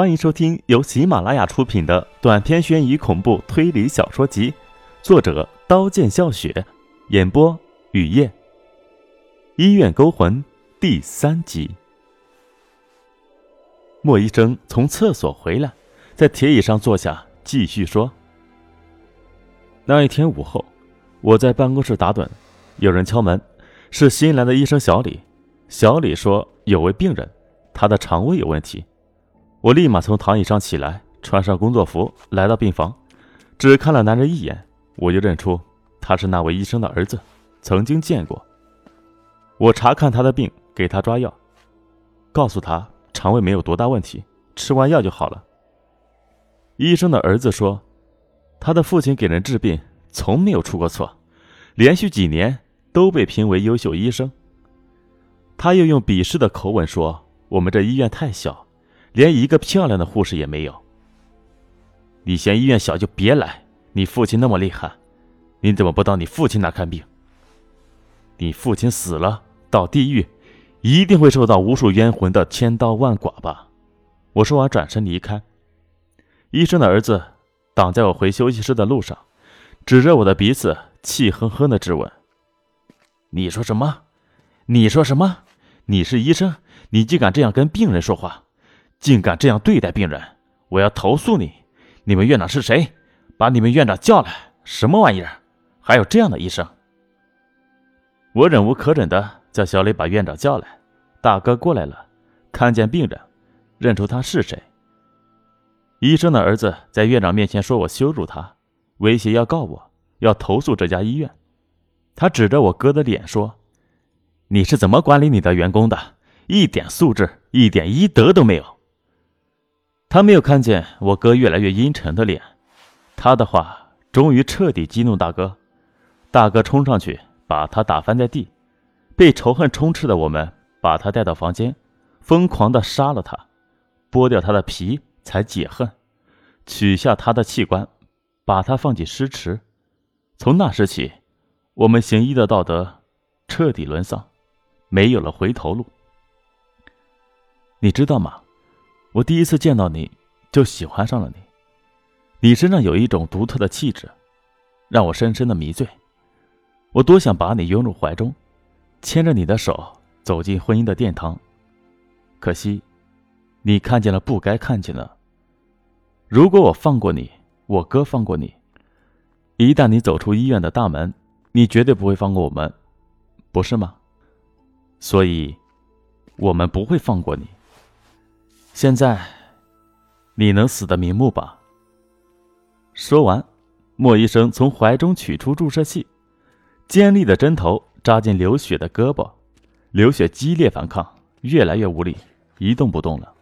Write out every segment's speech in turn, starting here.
欢迎收听由喜马拉雅出品的短篇悬疑恐怖推理小说集，作者刀剑笑雪，演播雨夜。医院勾魂第三集。莫医生从厕所回来，在铁椅上坐下，继续说：“那一天午后，我在办公室打盹，有人敲门，是新来的医生小李。小李说有位病人，他的肠胃有问题。”我立马从躺椅上起来，穿上工作服，来到病房，只看了男人一眼，我就认出他是那位医生的儿子，曾经见过。我查看他的病，给他抓药，告诉他肠胃没有多大问题，吃完药就好了。医生的儿子说，他的父亲给人治病从没有出过错，连续几年都被评为优秀医生。他又用鄙视的口吻说：“我们这医院太小。”连一个漂亮的护士也没有。你嫌医院小就别来。你父亲那么厉害，你怎么不到你父亲那看病？你父亲死了，到地狱，一定会受到无数冤魂的千刀万剐吧？我说完，转身离开。医生的儿子挡在我回休息室的路上，指着我的鼻子，气哼哼的质问：“你说什么？你说什么？你是医生，你竟敢这样跟病人说话？”竟敢这样对待病人！我要投诉你！你们院长是谁？把你们院长叫来！什么玩意儿？还有这样的医生！我忍无可忍的叫小李把院长叫来。大哥过来了，看见病人，认出他是谁。医生的儿子在院长面前说我羞辱他，威胁要告我，要投诉这家医院。他指着我哥的脸说：“你是怎么管理你的员工的？一点素质，一点医德都没有！”他没有看见我哥越来越阴沉的脸，他的话终于彻底激怒大哥，大哥冲上去把他打翻在地，被仇恨充斥的我们把他带到房间，疯狂的杀了他，剥掉他的皮才解恨，取下他的器官，把他放进尸池，从那时起，我们行医的道德彻底沦丧，没有了回头路。你知道吗？我第一次见到你，就喜欢上了你。你身上有一种独特的气质，让我深深的迷醉。我多想把你拥入怀中，牵着你的手走进婚姻的殿堂。可惜，你看见了不该看见的。如果我放过你，我哥放过你，一旦你走出医院的大门，你绝对不会放过我们，不是吗？所以，我们不会放过你。现在，你能死的瞑目吧？说完，莫医生从怀中取出注射器，尖利的针头扎进刘雪的胳膊，刘雪激烈反抗，越来越无力，一动不动了。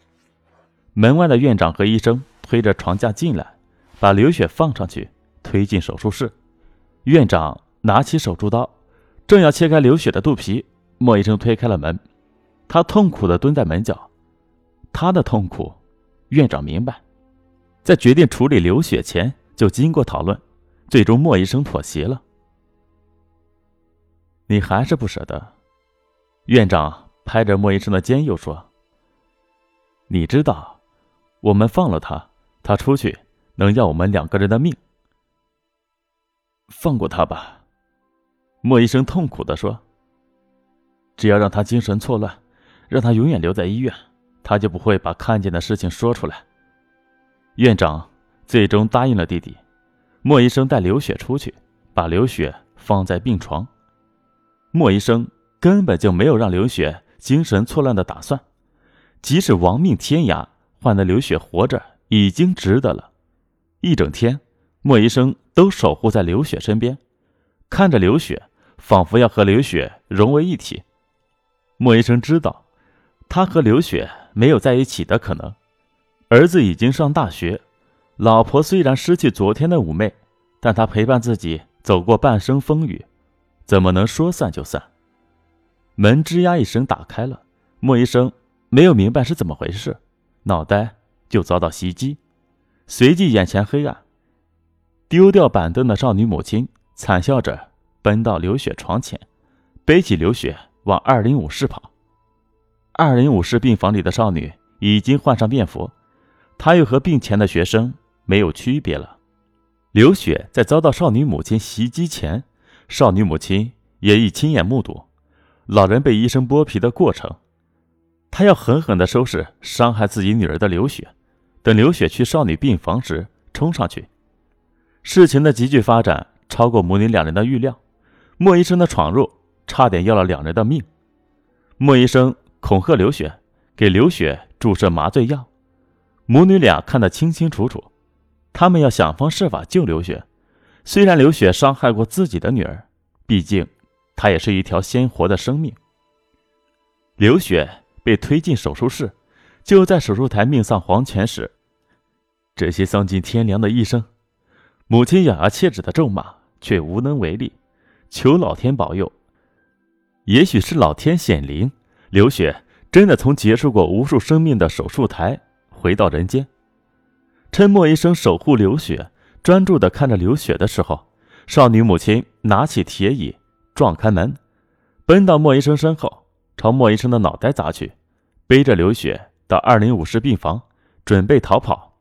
门外的院长和医生推着床架进来，把刘雪放上去，推进手术室。院长拿起手术刀，正要切开刘雪的肚皮，莫医生推开了门，他痛苦的蹲在门角。他的痛苦，院长明白，在决定处理刘雪前就经过讨论，最终莫医生妥协了。你还是不舍得，院长拍着莫医生的肩又说：“你知道，我们放了他，他出去能要我们两个人的命。放过他吧。”莫医生痛苦的说：“只要让他精神错乱，让他永远留在医院。”他就不会把看见的事情说出来。院长最终答应了弟弟。莫医生带刘雪出去，把刘雪放在病床。莫医生根本就没有让刘雪精神错乱的打算，即使亡命天涯换得刘雪活着，已经值得了。一整天，莫医生都守护在刘雪身边，看着刘雪，仿佛要和刘雪融为一体。莫医生知道，他和刘雪。没有在一起的可能。儿子已经上大学，老婆虽然失去昨天的妩媚，但她陪伴自己走过半生风雨，怎么能说散就散？门吱呀一声打开了，莫医生没有明白是怎么回事，脑袋就遭到袭击，随即眼前黑暗。丢掉板凳的少女母亲惨笑着奔到刘雪床前，背起刘雪往二零五室跑。二零五室病房里的少女已经换上便服，她又和病前的学生没有区别了。刘雪在遭到少女母亲袭击前，少女母亲也已亲眼目睹老人被医生剥皮的过程。他要狠狠地收拾伤害自己女儿的刘雪。等刘雪去少女病房时，冲上去。事情的急剧发展超过母女两人的预料。莫医生的闯入差点要了两人的命。莫医生恐吓刘雪，给刘雪注射麻醉药。母女俩看得清清楚楚，他们要想方设法救刘雪。虽然刘雪伤害过自己的女儿，毕竟她也是一条鲜活的生命。刘雪被推进手术室，就在手术台命丧黄泉时，这些丧尽天良的医生，母亲咬牙切齿的咒骂，却无能为力。求老天保佑。也许是老天显灵，刘雪真的从结束过无数生命的手术台回到人间。趁莫医生守护刘雪，专注的看着刘雪的时候，少女母亲拿起铁椅撞开门，奔到莫医生身后，朝莫医生的脑袋砸去，背着刘雪到二零五室病房，准备逃跑。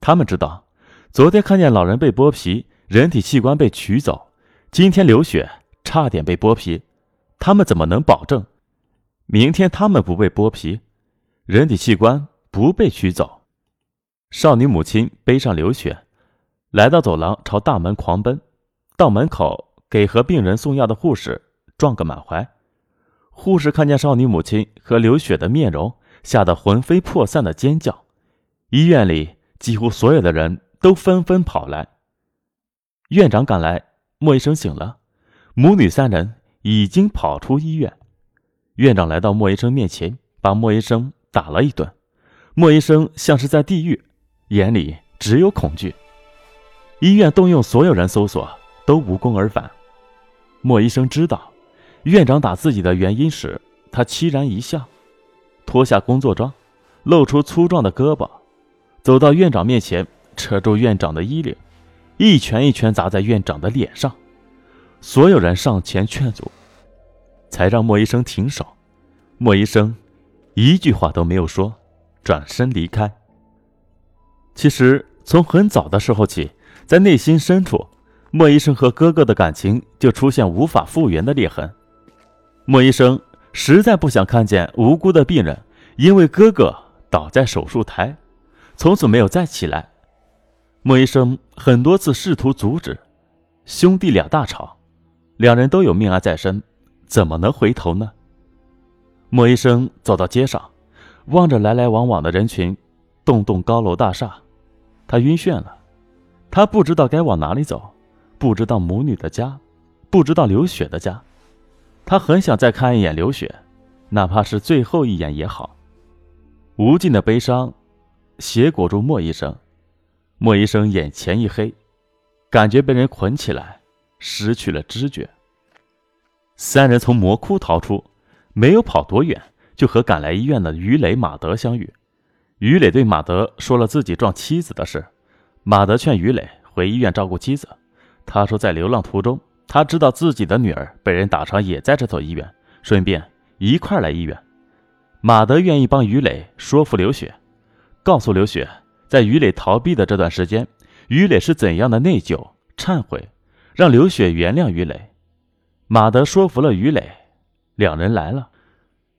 他们知道，昨天看见老人被剥皮，人体器官被取走。今天刘雪差点被剥皮，他们怎么能保证明天他们不被剥皮，人体器官不被取走？少女母亲背上刘雪，来到走廊，朝大门狂奔。到门口，给和病人送药的护士撞个满怀。护士看见少女母亲和刘雪的面容，吓得魂飞魄散的尖叫。医院里几乎所有的人都纷纷跑来。院长赶来。莫医生醒了，母女三人已经跑出医院。院长来到莫医生面前，把莫医生打了一顿。莫医生像是在地狱，眼里只有恐惧。医院动用所有人搜索，都无功而返。莫医生知道院长打自己的原因时，他凄然一笑，脱下工作装，露出粗壮的胳膊，走到院长面前，扯住院长的衣领。一拳一拳砸在院长的脸上，所有人上前劝阻，才让莫医生停手。莫医生一句话都没有说，转身离开。其实从很早的时候起，在内心深处，莫医生和哥哥的感情就出现无法复原的裂痕。莫医生实在不想看见无辜的病人因为哥哥倒在手术台，从此没有再起来。莫医生很多次试图阻止，兄弟俩大吵，两人都有命案在身，怎么能回头呢？莫医生走到街上，望着来来往往的人群，栋栋高楼大厦，他晕眩了，他不知道该往哪里走，不知道母女的家，不知道刘雪的家，他很想再看一眼刘雪，哪怕是最后一眼也好。无尽的悲伤，挟裹住莫医生。莫医生眼前一黑，感觉被人捆起来，失去了知觉。三人从魔窟逃出，没有跑多远，就和赶来医院的于磊、马德相遇。于磊对马德说了自己撞妻子的事，马德劝于磊回医院照顾妻子。他说，在流浪途中，他知道自己的女儿被人打伤，也在这所医院，顺便一块来医院。马德愿意帮于磊说服刘雪，告诉刘雪。在于磊逃避的这段时间，于磊是怎样的内疚、忏悔，让刘雪原谅于磊。马德说服了于磊，两人来了。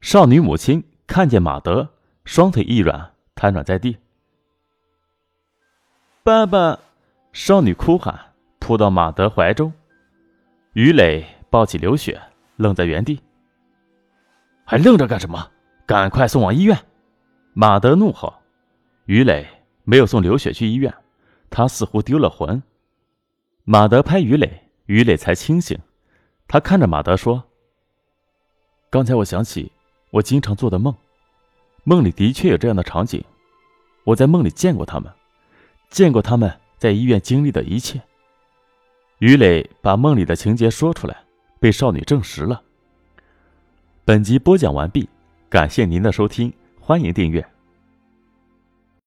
少女母亲看见马德，双腿一软，瘫软在地。爸爸！少女哭喊，扑到马德怀中。于磊抱起刘雪，愣在原地。还愣着干什么？赶快送往医院！马德怒吼。于磊。没有送刘雪去医院，他似乎丢了魂。马德拍于磊，于磊才清醒。他看着马德说：“刚才我想起我经常做的梦，梦里的确有这样的场景。我在梦里见过他们，见过他们在医院经历的一切。”于磊把梦里的情节说出来，被少女证实了。本集播讲完毕，感谢您的收听，欢迎订阅。